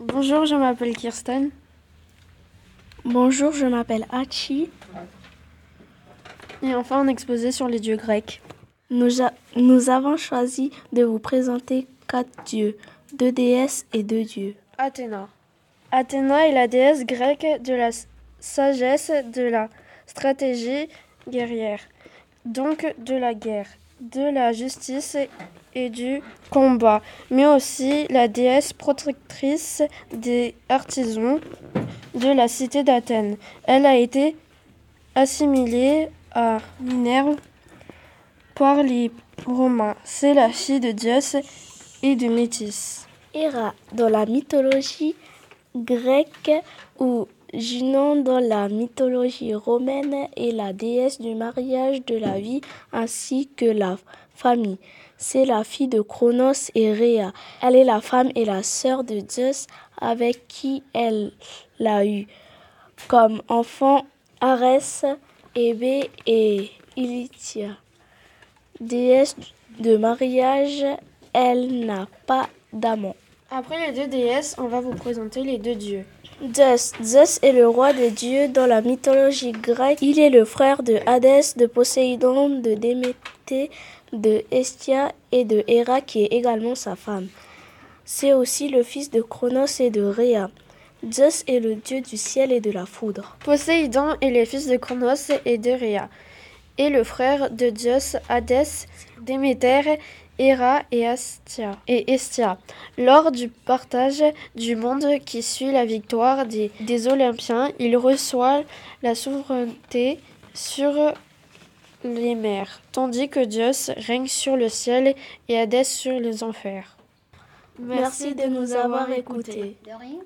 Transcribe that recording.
Bonjour, je m'appelle Kirsten. Bonjour, je m'appelle Hachi. Et enfin, un exposé sur les dieux grecs. Nous, a- nous avons choisi de vous présenter quatre dieux, deux déesses et deux dieux. Athéna. Athéna est la déesse grecque de la sagesse, de la stratégie guerrière, donc de la guerre, de la justice et du combat, mais aussi la déesse protectrice des artisans de la cité d'Athènes. Elle a été assimilée à Minerve par les Romains. C'est la fille de Zeus et de Métis. Héra dans la mythologie grecque ou Junon dans la mythologie romaine est la déesse du mariage, de la vie ainsi que la famille. C'est la fille de Cronos et Rhea. Elle est la femme et la sœur de Zeus avec qui elle l'a eu comme enfant Arès, Hébé et Ilithia. Déesse de mariage, elle n'a pas d'amant. Après les deux déesses, on va vous présenter les deux dieux. Zeus. Zeus est le roi des dieux dans la mythologie grecque. Il est le frère de Hadès, de Poséidon, de Déméter, de Hestia et de Héra qui est également sa femme. C'est aussi le fils de Cronos et de Rhea. Zeus est le dieu du ciel et de la foudre. Poséidon est le fils de Cronos et de Rhea, et le frère de Zeus, Hadès, Déméter, Héra et Astia, et Hestia. Lors du partage du monde qui suit la victoire des, des Olympiens, il reçoit la souveraineté sur les mers, tandis que Zeus règne sur le ciel et Hadès sur les enfers. Merci de nous avoir écoutés. De rien.